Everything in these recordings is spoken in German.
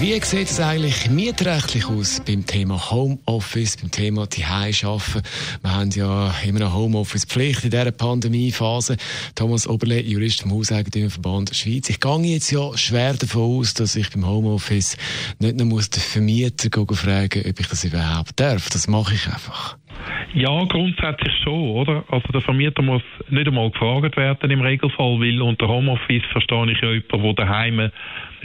Wie sieht es eigentlich mietrechtlich aus beim Thema Homeoffice, beim Thema die arbeiten? Wir haben ja immer eine Homeoffice-Pflicht in dieser Pandemiephase. Thomas Oberle, Jurist vom Hauseigentümerverband Schweiz. Ich gehe jetzt ja schwer davon aus, dass ich beim Homeoffice nicht nur muss den Vermieter fragen ob ich das überhaupt darf. Das mache ich einfach. Ja, grundsätzlich schon, oder? Also der Vermieter muss nicht einmal gefragt werden im Regelfall, weil unter Homeoffice verstehe ich jemanden, der daheim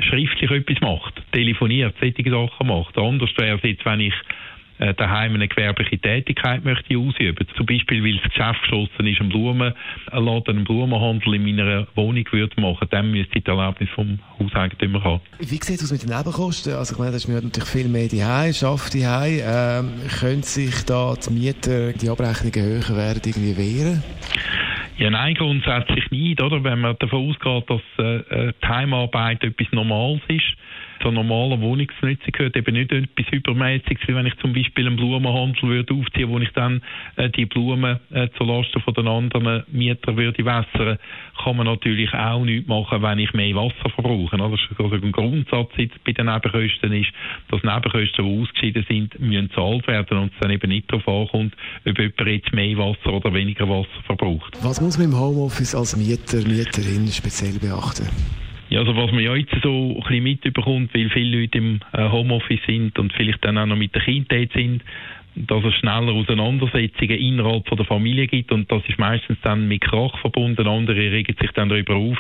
schriftlich etwas macht, telefoniert, solche Sachen macht. Anders wäre es jetzt, wenn ich äh, daheim eine gewerbliche Tätigkeit möchte ausüben. Zum Beispiel, weil das Geschäft geschlossen ist, einen Blumenladen, einen Blumenhandel in meiner Wohnung würde machen, dann müsste ich die Erlaubnis vom Hauseigentümer haben. Wie sieht es aus mit den Nebenkosten? Also ich meine, das ist natürlich viel mehr die Hause, schafft die ähm, Können sich da die Mieter, die Abrechnungen höher werden, irgendwie wehren? Ja, nein, grundsätzlich nicht, oder? Wenn man davon ausgeht, dass äh, die Heimarbeit etwas Normales ist, zur normalen Wohnungsnutzung gehört eben nicht etwas Übermäßiges, wie wenn ich zum Beispiel einen Blumenhandel würde aufziehen, wo ich dann äh, die Blumen äh, zulasten von den anderen Mietern würde wässern, kann man natürlich auch nichts machen, wenn ich mehr Wasser verbrauche. Also ein Grundsatz bei den Nebenkosten ist, dass Nebenkosten, die ausgeschieden sind, müssen gezahlt werden und es dann eben nicht darauf ankommt, ob jemand jetzt mehr Wasser oder weniger Wasser verbraucht. Was muss man im Homeoffice als Mieter, Mieterin speziell beachten? Ja, also was man ja jetzt so ein bisschen mitbekommt, weil viele Leute im äh, Homeoffice sind und vielleicht dann auch noch mit den Kindern sind, dass es schneller Auseinandersetzungen innerhalb von der Familie gibt und das ist meistens dann mit Krach verbunden, andere regen sich dann darüber auf.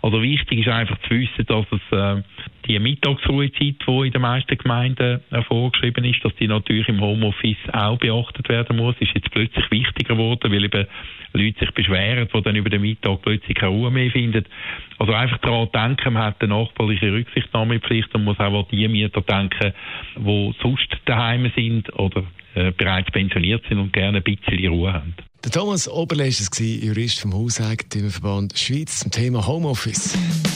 Also wichtig ist einfach zu wissen, dass es äh, die Mittagsruhezeit, die in den meisten Gemeinden äh, vorgeschrieben ist, dass die natürlich im Homeoffice auch beachtet werden muss, ist jetzt plötzlich wichtiger geworden, weil eben Leute sich beschweren, die dann über den Mittag plötzlich keine Ruhe mehr finden. Also einfach daran denken, man hat eine nachbarliche Rücksichtnahmepflicht und muss auch an die Mieter denken, die sonst daheim sind oder äh, bereits pensioniert sind und gerne ein bisschen Ruhe haben. Der Thomas Oberle war Jurist vom Hauseigentümerverband Schweiz zum Thema Homeoffice.